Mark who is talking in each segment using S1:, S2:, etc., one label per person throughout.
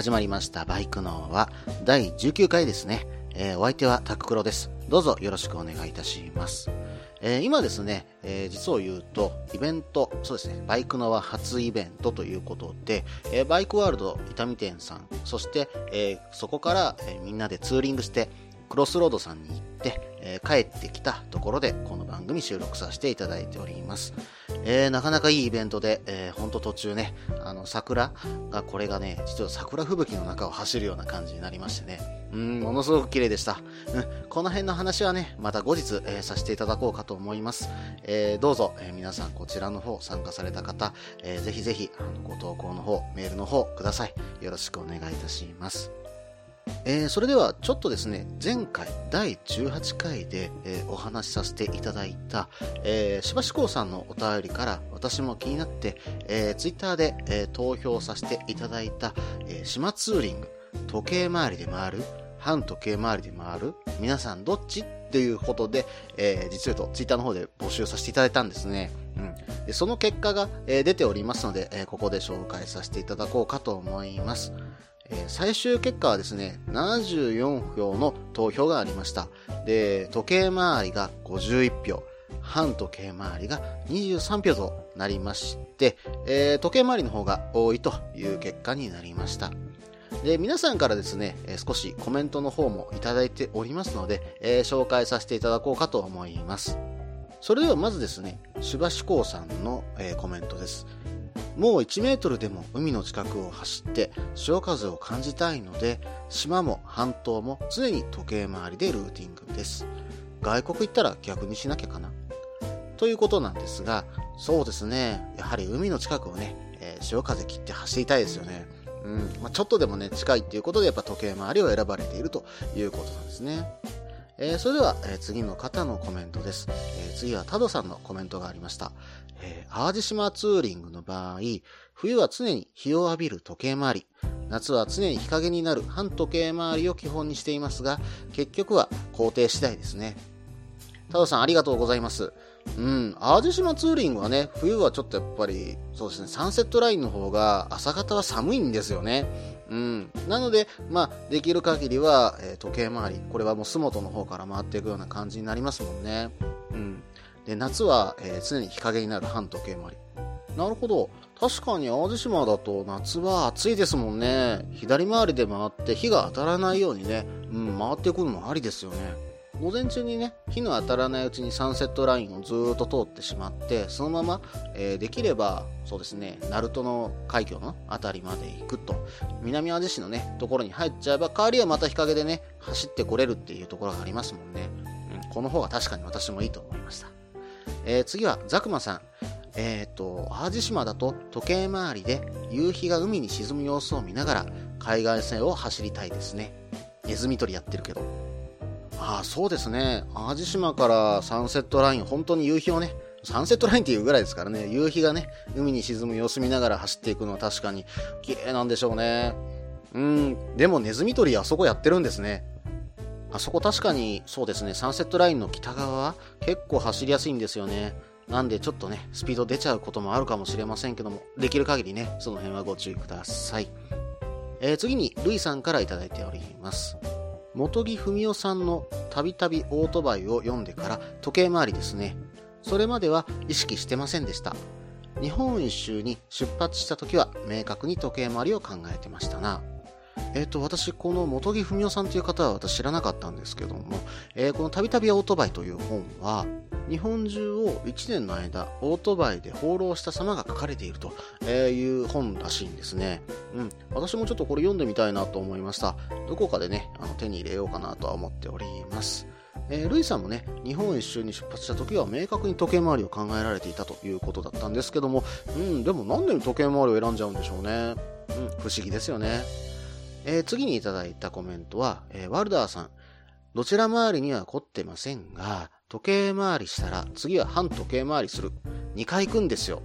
S1: 始まりましたバイクのは第19回ですね、えー、お相手はタククロです。どうぞよろしくお願いいたします。えー、今ですね、えー、実を言うと、イベント、そうですね、バイクのは初イベントということで、え、バイクワールド伊丹店さん、そして、えそこから、えみんなでツーリングして、クロスロードさんに行って、え帰ってきたところで、この番組収録させていただいております。えー、なかなかいいイベントで、えー、ほんと途中ね、あの、桜が、これがね、実は桜吹雪の中を走るような感じになりましてね、うん、ものすごく綺麗でした。うん、この辺の話はね、また後日、えー、させていただこうかと思います。えー、どうぞ、えー、皆さんこちらの方参加された方、えー、ぜひぜひ、あの、ご投稿の方、メールの方ください。よろしくお願いいたします。えー、それではちょっとですね、前回第18回で、えー、お話しさせていただいた、えー、しばしこうさんのお便りから私も気になって、えー、ツイッターで、えー、投票させていただいた、えー、島ツーリング、時計回りで回る、反時計回りで回る、皆さんどっちっていうことで、えー、実はとツイッターの方で募集させていただいたんですね。うん。でその結果が、えー、出ておりますので、えー、ここで紹介させていただこうかと思います。最終結果はですね、74票の投票がありました。で、時計回りが51票、反時計回りが23票となりまして、えー、時計回りの方が多いという結果になりました。で、皆さんからですね、少しコメントの方もいただいておりますので、えー、紹介させていただこうかと思います。それではまずですね、しばしこうさんの、えコメントです。もう1メートルでも海の近くを走って潮風を感じたいので、島も半島も常に時計回りでルーティングです。外国行ったら逆にしなきゃかな。ということなんですが、そうですね、やはり海の近くをね、えー、潮風切って走りたいですよね。うん。まあ、ちょっとでもね、近いっていうことでやっぱ時計回りを選ばれているということなんですね。えー、それでは、えー、次の方のコメントです。えー、次はタドさんのコメントがありました。え、淡路島ツーリングの場合、冬は常に日を浴びる時計回り、夏は常に日陰になる半時計回りを基本にしていますが、結局は工程次第ですね。タドさんありがとうございます。うん、淡路島ツーリングはね、冬はちょっとやっぱり、そうですね、サンセットラインの方が朝方は寒いんですよね。うん。なので、まあ、できる限りは、えー、時計回り、これはもう洲本の方から回っていくような感じになりますもんね。うん。で、夏は、えー、常に日陰になる反時計回り。なるほど。確かに淡路島だと夏は暑いですもんね。左回りで回って日が当たらないようにね、うん、回ってくるのもありですよね。午前中にね、火の当たらないうちにサンセットラインをずっと通ってしまって、そのまま、えー、できれば、そうですね、鳴門の海峡の辺りまで行くと、南淡路市のね、ところに入っちゃえば、代わりはまた日陰でね、走ってこれるっていうところがありますもんね。うん、この方が確かに私もいいと思いました。えー、次は、ザクマさん。えっ、ー、と、淡路島だと時計回りで夕日が海に沈む様子を見ながら海岸線を走りたいですね。ネズミ捕りやってるけど。あ、そうですね。淡路島からサンセットライン、本当に夕日をね、サンセットラインっていうぐらいですからね、夕日がね、海に沈む様子見ながら走っていくのは確かに綺麗なんでしょうね。うん、でもネズミ捕りあそこやってるんですね。あそこ確かにそうですね、サンセットラインの北側は結構走りやすいんですよね。なんでちょっとね、スピード出ちゃうこともあるかもしれませんけども、できる限りね、その辺はご注意ください。えー、次に、ルイさんから頂いております。本木文夫さんのたびたびオートバイを読んでから時計回りですね。それまでは意識してませんでした。日本一周に出発した時は明確に時計回りを考えてましたな。えっ、ー、と、私、この本木文夫さんという方は私知らなかったんですけども、えー、このたびたびオートバイという本は、日本中を1年の間、オートバイで放浪した様が書かれているという本らしいんですね。うん。私もちょっとこれ読んでみたいなと思いました。どこかでね、あの手に入れようかなとは思っております。えー、ルイさんもね、日本一周に出発した時は明確に時計回りを考えられていたということだったんですけども、うん、でもなんで時計回りを選んじゃうんでしょうね。うん、不思議ですよね。えー、次にいただいたコメントは、えー、ワルダーさん。どちら回りには凝ってませんが、時計回りしたら次は反時計回りする。2回行くんですよ。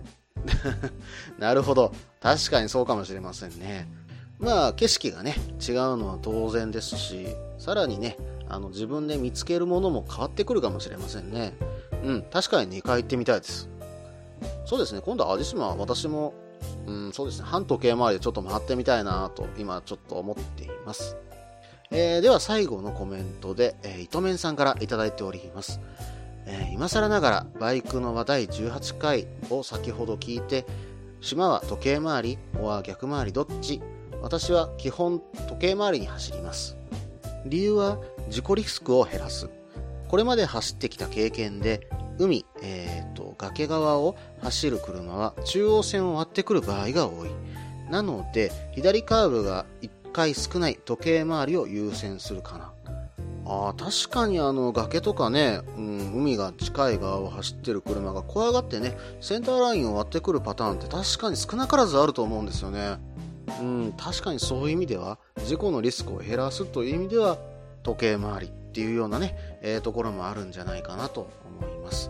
S1: なるほど。確かにそうかもしれませんね。まあ、景色がね、違うのは当然ですし、さらにね、あの、自分で見つけるものも変わってくるかもしれませんね。うん、確かに2回行ってみたいです。そうですね、今度は淡路島は私も、うん、そうですね、反時計回りでちょっと回ってみたいなと、今ちょっと思っています。えー、では最後のコメントで、えー、糸面さんからいただいております。えー、今更ながらバイクの話題18回を先ほど聞いて、島は時計回り、おは逆回りどっち？私は基本時計回りに走ります。理由は事故リスクを減らす。これまで走ってきた経験で、海、えーと、崖側を走る車は中央線を割ってくる場合が多い。なので、左カーブが1回少ない時計回りを優先するかな。あ、確かにあの崖とかね、うん、海が近い側を走ってる車が怖がってね、センターラインを割ってくるパターンって確かに少なからずあると思うんですよね。うん、確かにそういう意味では、事故のリスクを減らすという意味では、時計回りっていうようなね、えー、ところもあるんじゃないかなと思います。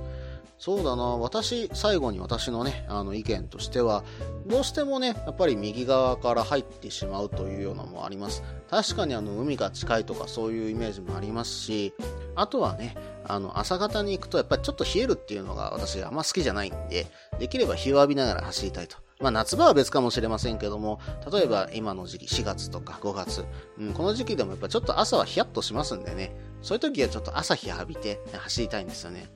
S1: そうだな、私、最後に私のね、あの意見としては、どうしてもね、やっぱり右側から入ってしまうというようなのもあります。確かにあの海が近いとかそういうイメージもありますし、あとはね、あの朝方に行くとやっぱりちょっと冷えるっていうのが私あんま好きじゃないんで、できれば日を浴びながら走りたいと。まあ夏場は別かもしれませんけども、例えば今の時期4月とか5月、うん、この時期でもやっぱちょっと朝はヒヤッとしますんでね、そういう時はちょっと朝日浴びて走りたいんですよね。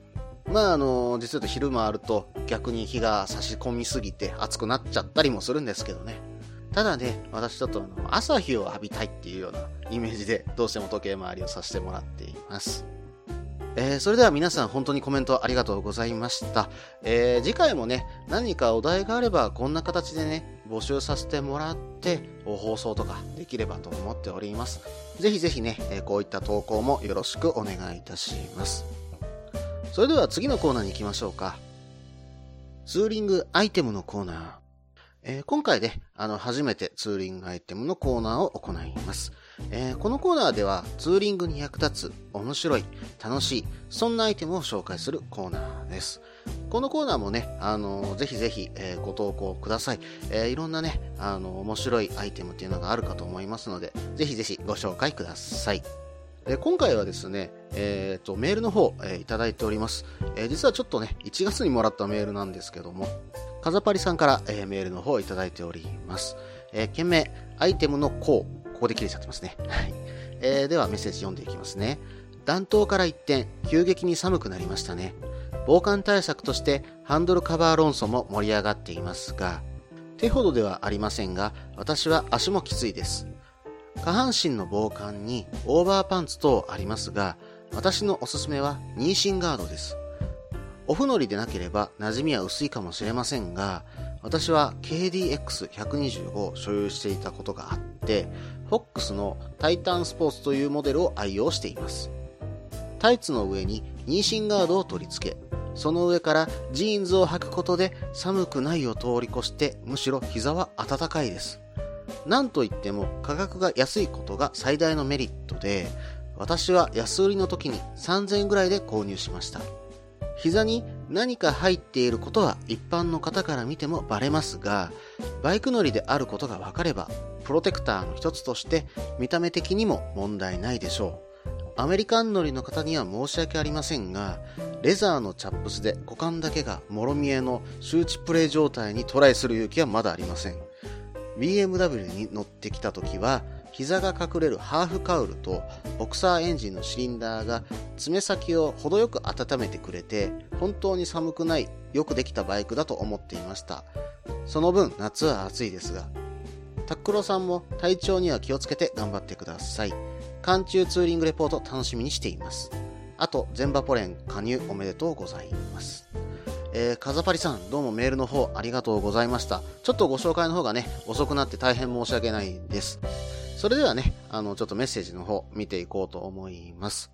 S1: まああの、実は昼間あると逆に日が差し込みすぎて暑くなっちゃったりもするんですけどね。ただね、私ちょっとあの朝日を浴びたいっていうようなイメージでどうしても時計回りをさせてもらっています。えー、それでは皆さん本当にコメントありがとうございました。えー、次回もね、何かお題があればこんな形でね、募集させてもらって、放送とかできればと思っております。ぜひぜひね、えこういった投稿もよろしくお願いいたします。それでは次のコーナーに行きましょうか。ツーリングアイテムのコーナー。えー、今回で、あの、初めてツーリングアイテムのコーナーを行います。えー、このコーナーでは、ツーリングに役立つ、面白い、楽しい、そんなアイテムを紹介するコーナーです。このコーナーもね、あのー、ぜひぜひ、えー、ご投稿ください。えー、いろんなね、あの面白いアイテムっていうのがあるかと思いますので、ぜひぜひご紹介ください。え今回はですね、えーと、メールの方、えー、いただいております、えー、実はちょっとね、1月にもらったメールなんですけども、カザパリさんから、え、メールの方をいただいております。えー、件名、アイテムの項、ここで切れちゃってますね。はい。えー、ではメッセージ読んでいきますね。暖冬から一転、急激に寒くなりましたね。防寒対策としてハンドルカバー論争も盛り上がっていますが、手ほどではありませんが、私は足もきついです。下半身の防寒にオーバーパンツ等ありますが、私のおすすめは妊娠ガードです。オフ乗りでなければ馴染みは薄いかもしれませんが、私は KDX125 を所有していたことがあって、FOX のタイタンスポーツというモデルを愛用しています。タイツの上に妊娠ガードを取り付け、その上からジーンズを履くことで寒くないを通り越してむしろ膝は暖かいです。なんといっても価格が安いことが最大のメリットで、私は安売りの時に3000円ぐらいで購入しました。膝に何か入っていることは一般の方から見てもバレますが、バイク乗りであることが分かれば、プロテクターの一つとして見た目的にも問題ないでしょう。アメリカン乗りの方には申し訳ありませんが、レザーのチャップスで股間だけがもろ見えの周知プレイ状態にトライする勇気はまだありません。BMW に乗ってきた時は、膝が隠れるハーフカウルとボクサーエンジンのシリンダーが爪先を程よく温めてくれて本当に寒くないよくできたバイクだと思っていました。その分夏は暑いですがタックロさんも体調には気をつけて頑張ってください。寒中ツーリングレポート楽しみにしています。あと全バポレン加入おめでとうございます。えー、カザパリさん、どうもメールの方ありがとうございました。ちょっとご紹介の方がね、遅くなって大変申し訳ないです。それではね、あの、ちょっとメッセージの方見ていこうと思います。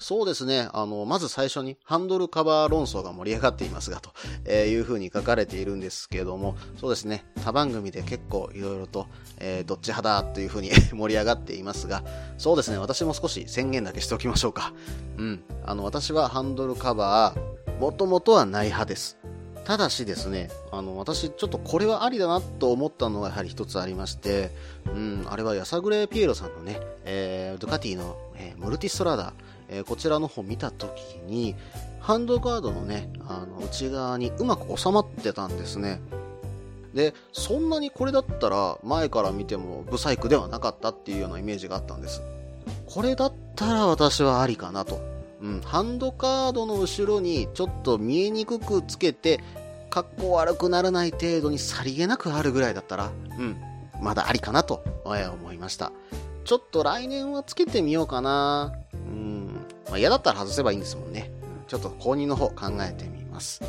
S1: そうですね。あの、まず最初にハンドルカバー論争が盛り上がっていますが、というふうに書かれているんですけども、そうですね。他番組で結構いろいろと、えー、どっち派だというふうに 盛り上がっていますが、そうですね。私も少し宣言だけしておきましょうか。うん。あの、私はハンドルカバー、もともとはない派です。ただしですね、あの、私ちょっとこれはありだなと思ったのがやはり一つありまして、うん、あれはやさぐれピエロさんのね、えー、ドゥカティの、えー、ムルティストラダ、えー、こちらの方見た時に、ハンドガードのね、あの、内側にうまく収まってたんですね。で、そんなにこれだったら前から見てもブサイクではなかったっていうようなイメージがあったんです。これだったら私はありかなと。うん、ハンドカードの後ろにちょっと見えにくくつけて、格好悪くならない程度にさりげなくあるぐらいだったら、うん、まだありかなと思いました。ちょっと来年はつけてみようかな。うん。まあ、嫌だったら外せばいいんですもんね。ちょっと購入の方考えてみます。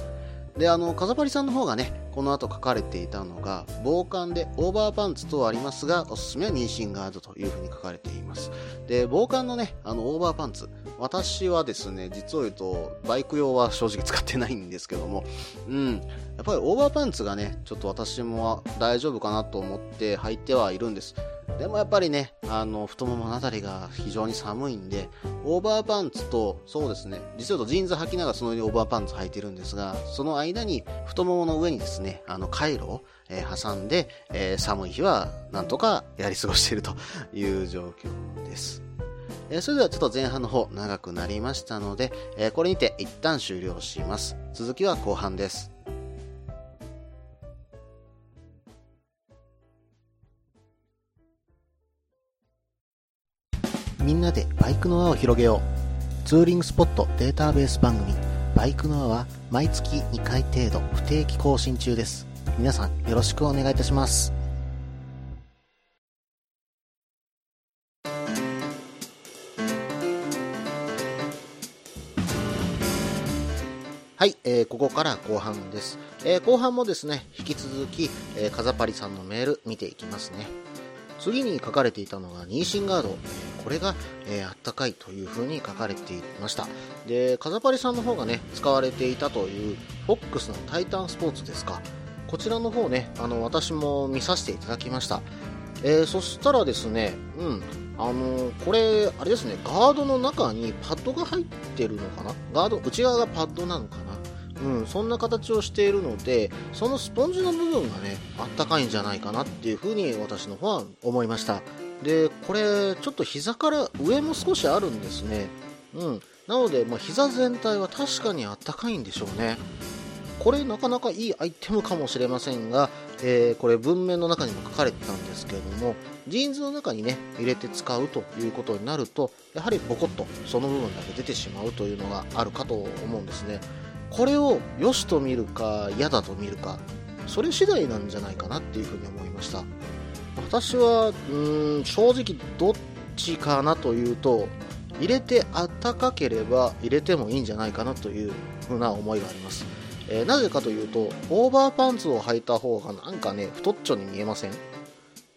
S1: で、あの、風張さんの方がね、この後書かれていたのが、防寒でオーバーパンツとありますが、おすすめは妊娠ガードというふうに書かれています。で、防寒のね、あの、オーバーパンツ。私はですね、実を言うと、バイク用は正直使ってないんですけども、うん。やっぱりオーバーパンツがね、ちょっと私も大丈夫かなと思って履いてはいるんです。でもやっぱりね、あの、太もものあたりが非常に寒いんで、オーバーパンツと、そうですね、実はジーンズ履きながらその上にオーバーパンツ履いてるんですが、その間に太ももの上にですね、あの、カイロを、えー、挟んで、えー、寒い日はなんとかやり過ごしているという状況です。えー、それではちょっと前半の方長くなりましたので、えこれにて一旦終了します。続きは後半です。みんなでバイクの輪を広げよう。ツーリングスポットデータベース番組、バイクの輪は毎月2回程度不定期更新中です。皆さんよろしくお願いいたします。はい、えー、ここから後半です。えー、後半もですね、引き続き、えー、カザパリさんのメール見ていきますね。次に書かれていたのが妊娠ガード。これが、えー、あったかいという風に書かれていました。で、カザパリさんの方がね、使われていたという、フォックスのタイタンスポーツですか。こちらの方ね、あの、私も見させていただきました。えー、そしたらですね、うん、あのこれ、あれですね、ガードの中にパッドが入ってるのかな？ガード、内側がパッドなのかな？うん、そんな形をしているので、そのスポンジの部分がね、あったかいんじゃないかなっていうふうに私の方は思いました。で、これ、ちょっと膝から上も少しあるんですね。うん。なので、まあ、膝全体は確かにあったかいんでしょうね。これなかなかいいアイテムかもしれませんが、えー、これ文面の中にも書かれてたんですけれども、ジーンズの中にね、入れて使うということになると、やはりボコッとその部分だけ出てしまうというのがあるかと思うんですね。これを良しと見るか嫌だと見るかそれ次第なんじゃないかなっていうふうに思いました私はうん正直どっちかなというと入れてあったかければ入れてもいいんじゃないかなというふうな思いがあります、えー、なぜかというとオーバーパンツを履いた方がなんかね太っちょに見えません？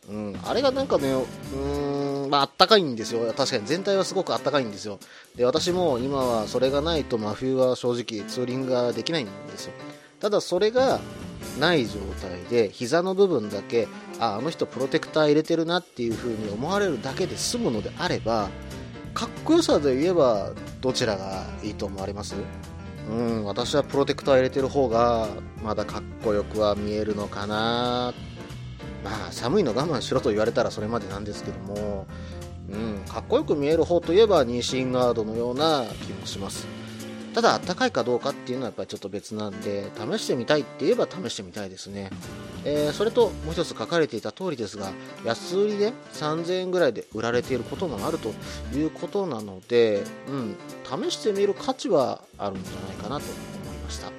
S1: うん、あれがなんかね、うーん、まあ、あったかいんですよ。確かに全体はすごくあったかいんですよ。で、私も今はそれがないと真冬は正直ツーリングができないんですよ。ただそれがない状態で、膝の部分だけ、あ、あの人プロテクター入れてるなっていう風に思われるだけで済むのであれば、かっこよさで言えばどちらがいいと思われます？うん、私はプロテクター入れてる方がまだかっこよくは見えるのかな。まあ寒いの我慢しろと言われたらそれまでなんですけども、うん、かっこよく見える方といえば妊娠ガードのような気もします。ただあったかいかどうかっていうのはやっぱりちょっと別なんで試してみたいって言えば試してみたいですね、えー、それともう一つ書かれていた通りですが安売りで3000円ぐらいで売られていることもあるということなので、うん、試してみる価値はあるんじゃないかなと思いました。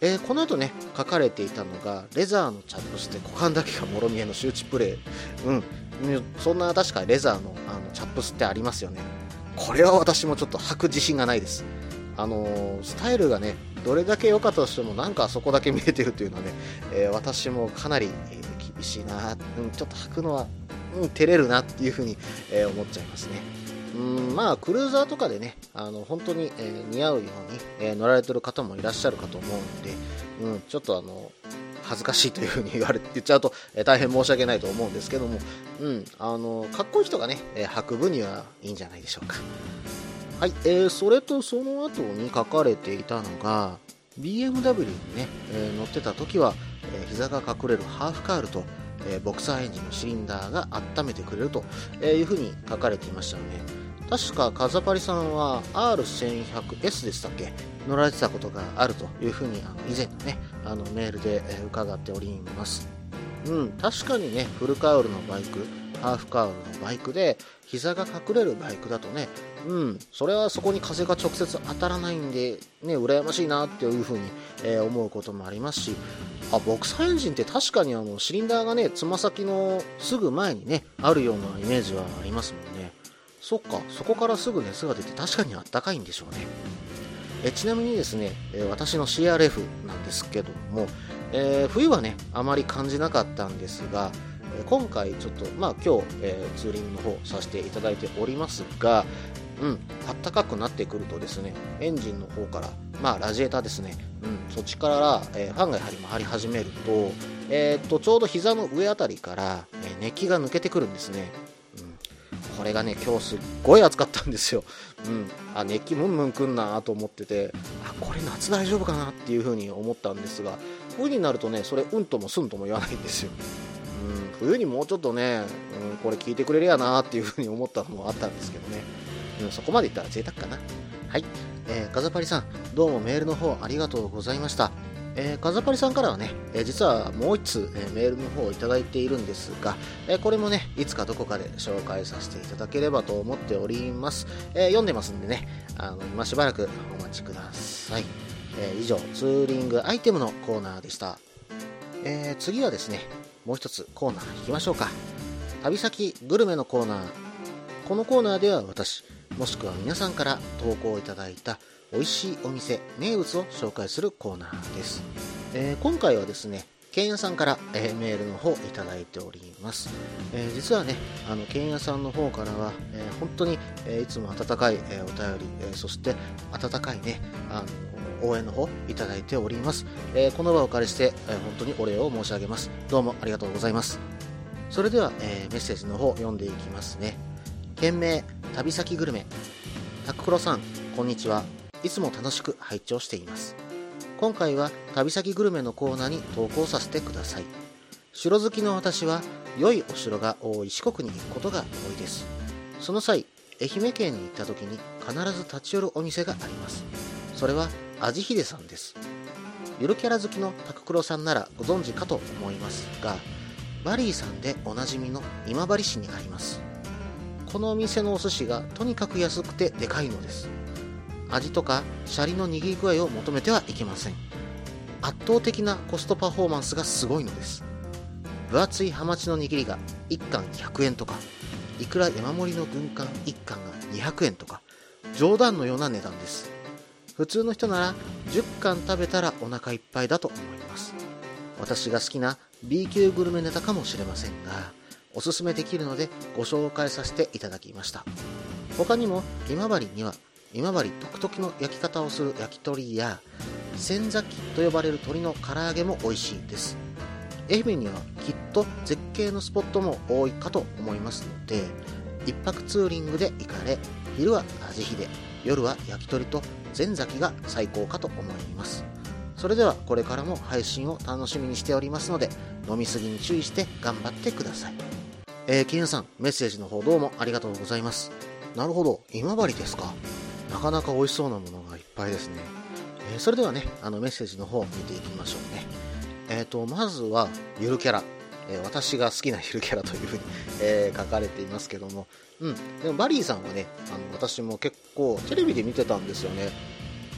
S1: えー、この後ね書かれていたのがレザーのチャップして股間だけがもろ見えの周知プレイ。うんそんな確かレザーのあのチャップスってありますよね。これは私もちょっと履く自信がないです。あのー、スタイルがねどれだけ良かったとしてもなんかそこだけ見えてるというのはね、えー、私もかなり、えー、厳しいな、うん、ちょっと履くのは、うん、照れるなっていうふうに、え思っちゃいますね。うんまあクルーザーとかでねあの本当に、えー、似合うように、えー、乗られてる方もいらっしゃるかと思うので、うん、ちょっとあの恥ずかしいというふうに 言われ言っちゃうと、えー、大変申し訳ないと思うんですけども、うん、あのかっこいい人がね、え、履く分にはいいんじゃないでしょうか。はい、えー、それとその後に書かれていたのが BMW にね、えー、乗ってた時は、えー、膝が隠れるハーフカールと、えー、ボクサーエンジンのシリンダーが温めてくれるというふうに書かれていましたよね確かカザパリさんは R1100S でしたっけ？乗られてたことがあるというふうにあの以前のねあのメールで伺っております。うん確かにねフルカウルのバイクハーフカウルのバイクで膝が隠れるバイクだとねうんそれはそこに風が直接当たらないんでね羨ましいなっていうふうに、えー、思うこともありますしあボクサーエンジンって確かにあのシリンダーがねつま先のすぐ前にねあるようなイメージはありますもんね。そっかそこからすぐ熱が出て確かにあったかいんでしょうね。えちなみにですね、え私の CRF なんですけども、えー、冬はねあまり感じなかったんですが今回ちょっとまあ今日、えー、ツーリングの方させていただいておりますがうん、あったかくなってくるとですねエンジンの方からまあラジエーターですね、うん、そっちから、えー、ファンがやはり回り始めると,、えー、っとちょうど膝の上あたりから、え熱気が抜けてくるんですね。うんこれがね今日すっごい暑かったんですよ、うん、あ熱気ムンムンくんなと思っててあこれ夏大丈夫かなっていう風に思ったんですが冬になるとねそれうんともすんとも言わないんですよ、うん、冬にもうちょっとね、うん、これ聞いてくれりゃなっていう風に思ったのもあったんですけどね、うん、そこまで言ったら贅沢かなはい、えー、ガザパリさんどうもメールの方ありがとうございましたえー、カザパリさんからはね、えー、実はもう1通、えー、メールの方をいただいているんですが、えこれもね、いつかどこかで紹介させていただければと思っております。え読んでますんでね、あの今しばらくお待ちください。え以上、ツーリングアイテムのコーナーでした。え次はですね、もう一つコーナー行きましょうか。旅先グルメのコーナー。このコーナーでは私、もしくは皆さんから投稿いただいた美味しいお店、名物を紹介するコーナーです。えー、今回はですね、ケンヤさんから、えー、メールの方いただいております。えー、実はね、あの、ケンヤさんの方からは、えー、本当に、えいつも温かい、えお便り、えそして温かいね、あの、応援の方いただいております。えこの場をお借りして、え本当にお礼を申し上げます。どうもありがとうございます。それでは、えメッセージの方読んでいきますね。件名、旅先グルメ。タククロさん、こんにちは。いつも楽しく拝聴しています今回は旅先グルメのコーナーに投稿させてください城好きの私は良いお城が多い四国に行くことが多いですその際愛媛県に行った時に必ず立ち寄るお店がありますそれは味秀さんです。ゆるキャラ好きのタククロさんならご存知かと思いますがバリーさんでおなじみの今治市にあります。このお店のお寿司がとにかく安くてでかいのです。味とかシャリの握り具合を求めてはいけません。圧倒的なコストパフォーマンスがすごいのです。分厚いハマチの握りが1貫100円とかいくら山盛りの軍艦1貫が200円とか冗談のような値段です。普通の人なら10貫食べたらお腹いっぱいだと思います。私が好きな B 級グルメネタかもしれませんがおすすめできるのでご紹介させていただきました。他にも今治には今治独特の焼き方をする焼き鳥や仙崎と呼ばれる鳥の唐揚げも美味しいです。愛媛にはきっと絶景のスポットも多いかと思いますので一泊ツーリングで行かれ昼は味秀夜は焼き鳥と全崎が最高かと思いますそれではこれからも配信を楽しみにしておりますので飲みすぎに注意して頑張ってくださいえー、金さんメッセージの方どうもありがとうございますなるほど今治ですかなかなか美味しそうなものがいっぱいですね。えー、それではね、あのメッセージの方見ていきましょうね。えっ、ー、と、まずは、ゆるキャラ。え、私が好きなゆるキャラというふうに、え書かれていますけども、うん。でもバリーさんはね、あの私も結構テレビで見てたんですよね。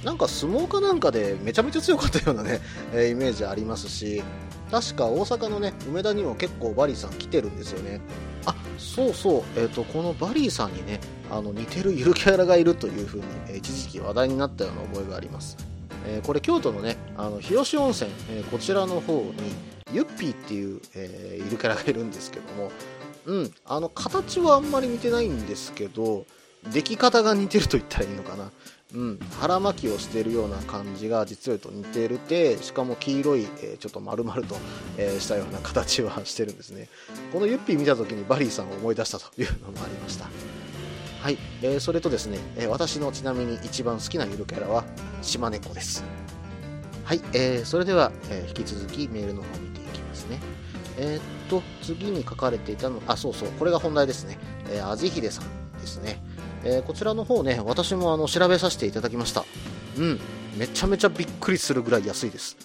S1: なんか相撲かなんかでめちゃめちゃ強かったようなね、えイメージありますし、確か大阪のね、梅田にも結構バリーさん来てるんですよね。あそうそう、えーと、このバリーさんにねあの似てるゆるキャラがいるというふうに、え、一時期話題になったような覚えがあります、え、これ京都のねあの日吉温泉、え、こちらの方にユッピーっていう、えゆるキャラがいるんですけどもうんあの形はあんまり似てないんですけど出来方が似てると言ったらいいのかな。うん、腹巻きをしているような感じが実を言うと似てるてしかも黄色い、えー、ちょっと丸々と、えー、したような形はしてるんですね。このユッピー見た時にバリーさんを思い出したというのもありました。はい、えー、それとですね、え私のちなみに一番好きなゆるキャラは島猫です。はい、えー、それでは、え引き続きメールの方見ていきますねえっと次に書かれていたのあそうそうこれが本題ですね、えー、あじひでさんですねえー、こちらの方ね、私もあの調べさせていただきました。うん、めちゃめちゃびっくりするぐらい安いです。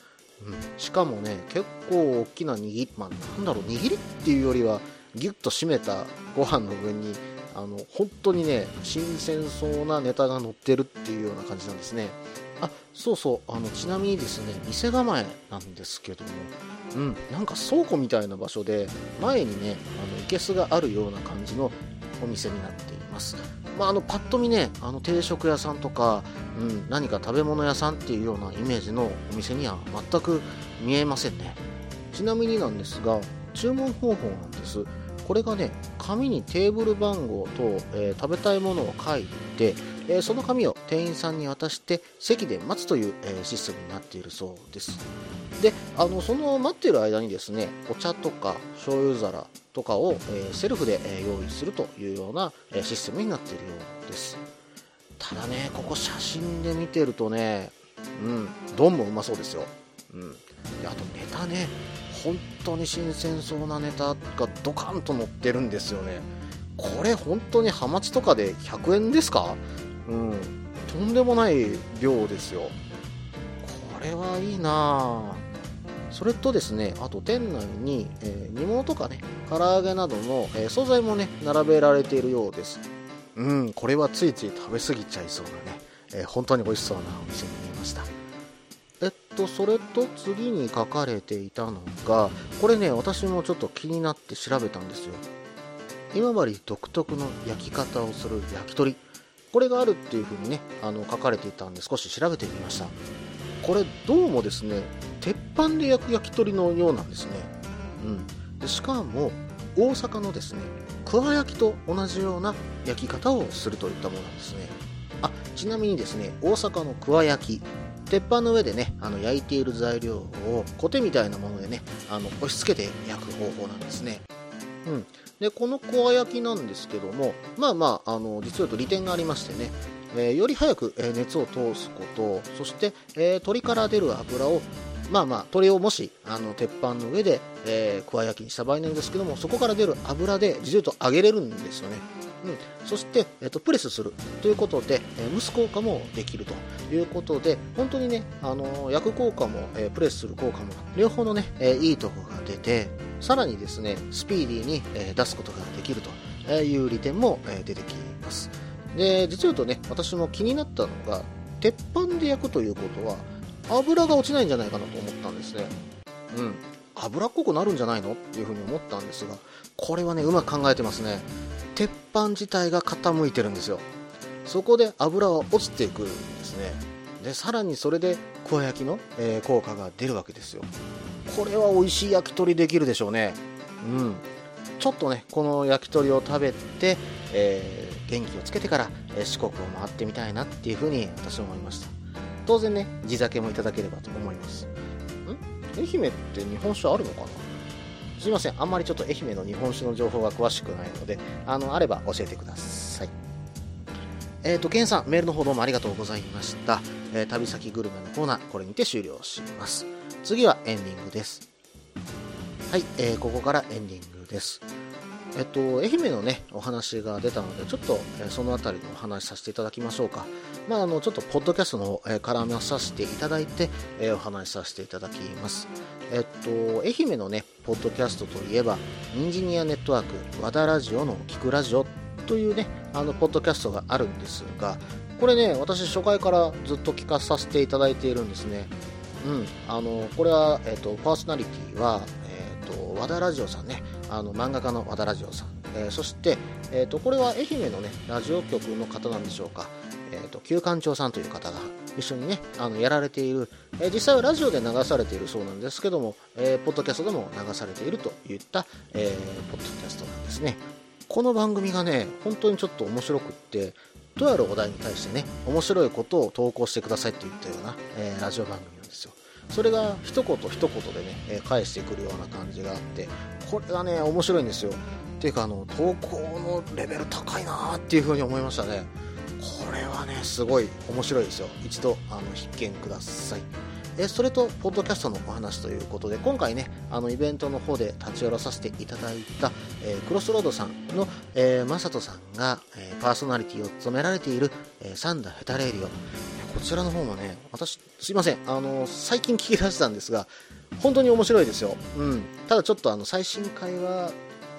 S1: うん、しかもね、結構大きな握り、まあ、なんだろう、握りっていうよりは、ギュッと締めたご飯の上に、あの、本当にね、新鮮そうなネタが乗ってるっていうような感じなんですね。あ、そうそう、あの、ちなみにですね、店構えなんですけども、うん、なんか倉庫みたいな場所で、前にね、あの、いけすがあるような感じのお店になっています。まあ、あのパッと見ねあの定食屋さんとか、うん、何か食べ物屋さんっていうようなイメージのお店には全く見えませんね。ちなみになんですが注文方法なんです。これがね紙にテーブル番号と、えー、食べたいものを書いて、えー、その紙を店員さんに渡して席で待つという、えー、システムになっているそうです。であのその待っている間にですねお茶とか醤油皿とかを、えセルフで、え用意するというような、えシステムになっているようです。ただねここ写真で見てるとねうん丼もうまそうですよ。うん。であとネタね本当に新鮮そうなネタがドカンと乗ってるんですよね。これ本当にハマチとかで100円ですか？うんとんでもない量ですよこれはいいなそれとですね、あと店内に、えー、煮物とかね、唐揚げなどの、えー、惣菜もね、並べられているようです。うん、これはついつい食べ過ぎちゃいそうなね、えー、本当に美味しそうなお店に見えました。えっと、それと次に書かれていたのが、これね、私もちょっと気になって調べたんですよ。今治独特の焼き方をする焼き鳥。これがあるっていう風にね、あの書かれていたんで少し調べてみました。これどうもですね鉄板で焼く焼き鳥のようなんですね、うん、でしかも大阪のですね桑焼きと同じような焼き方をするといったものなんですね。あちなみにですね大阪の桑焼き鉄板の上でねあの焼いている材料をコテみたいなものでねあの押し付けて焼く方法なんですね。うん、でこの桑焼きなんですけどもまあまああの実はと利点がありましてねえー、より早く、熱を通すことそして、えー、鶏から出る油をまあまあ鶏をもしあの鉄板の上で、えー、桑焼きにした場合なんですけどもそこから出る油で実を言うと揚げれるんですよね、うん、そして、えーと、プレスする。ということで、えー、蒸す効果もできると。いうことで本当にね、あのー、焼く効果も、えー、プレスする効果も両方のね、えいいとこが出てさらにですねスピーディーに、え出すことができるという利点も、え出てきます。で実を言うとね私も気になったのが鉄板で焼くということは油が落ちないんじゃないかなと思ったんですね。うん。油っこくなるんじゃないのっていうふうに思ったんですがこれはねうまく考えてますね。鉄板自体が傾いてるんですよ。そこで油は落ちていくんですね。でさらにそれで桑焼きの、えー、効果が出るわけですよ。これは美味しい焼き鳥できるでしょうね。うん。ちょっとねこの焼き鳥を食べて、え元気をつけてから、え四国を回ってみたいなっていうふうに私は思いました。当然ね地酒もいただければと思います。ん？愛媛って日本酒あるのかな？すいません。あんまりちょっと愛媛の日本酒の情報が詳しくないのであのあれば教えてください。えっ、ー、と、ケンさん、メールの方どうもありがとうございました。えー、旅先グルメのコーナー、これにて終了します。次はエンディングです。はい、えー、ここからエンディングです。えっと、愛媛のね、お話が出たので、ちょっと、えそのあたりのお話させていただきましょうか。まあ、あの、ちょっと、ポッドキャストの方、え絡めさせていただいて、えお話しさせていただきます。えっと、愛媛のね、ポッドキャストといえば、インジニアネットワーク、和田ラジオの聞くラジオというね、あの、ポッドキャストがあるんですが、これね、私初回からずっと聞かさせていただいているんですね。うん、あの、これは、えっと、パーソナリティは、と和田ラジオさんね。あの漫画家の和田ラジオさん、えー、そして、えーと、これは愛媛のねラジオ局の方なんでしょうか、えーと、旧館長さんという方が一緒にねあのやられている、えー、実際はラジオで流されているそうなんですけども、えー、ポッドキャストでも流されているといった、えー、ポッドキャストなんですね。この番組がね本当にちょっと面白くってとあるお題に対してね面白いことを投稿してくださいって言ったような、えー、ラジオ番組なんですよ。それが一言一言でね、え、返してくるような感じがあってこれがね面白いんですよ。っていうかあの投稿のレベル高いなーっていう風に思いましたね。これはねすごい面白いですよ。一度あの必見ください。えそれと、ポッドキャストのお話ということで、今回ね、あのイベントの方で立ち寄らさせていただいた、えー、クロスロードさんの、えー、マサトさんが、えー、パーソナリティを務められている、えー、サンダヘタレーリオ。こちらの方もね、私、すいません、あの最近聞き出したんですが、本当に面白いですよ。うん。ただちょっとあの、最新回は、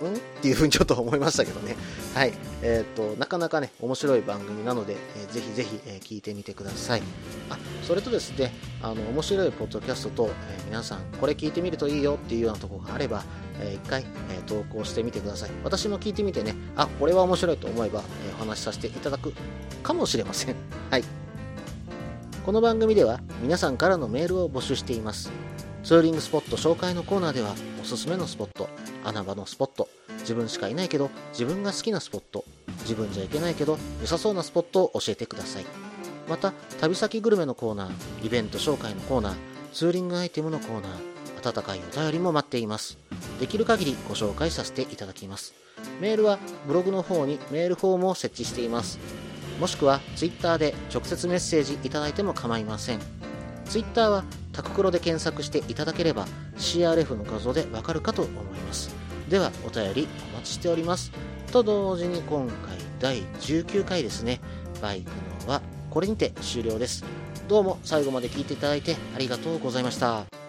S1: ん？っていうふうにちょっと思いましたけどね。はい。えっ、ー、と、なかなかね、面白い番組なので、えー、ぜひぜひ、えー、聞いてみてください。あ、それとですね、あの、面白いポッドキャストと、えー、皆さん、これ聞いてみるといいよっていうようなところがあれば、えー、一回、えー、投稿してみてください。私も聞いてみてね、あ、これは面白いと思えば、えー、お話しさせていただくかもしれません。はい。この番組では皆さんからのメールを募集しています。ツーリングスポット紹介のコーナーではおすすめのスポット、穴場のスポット、自分しかいないけど自分が好きなスポット、自分じゃ行けないけど良さそうなスポットを教えてください。また、旅先グルメのコーナー、イベント紹介のコーナー、ツーリングアイテムのコーナー、温かいお便りも待っています。できる限りご紹介させていただきます。メールはブログの方にメールフォームを設置しています。もしくは Twitter で直接メッセージいただいても構いません。Twitter はタククロで検索していただければ CRF の画像でわかるかと思います。ではお便りお待ちしております。と同時に今回第19回ですね、バイクのはこれにて終了です。どうも最後まで聞いていただいてありがとうございました。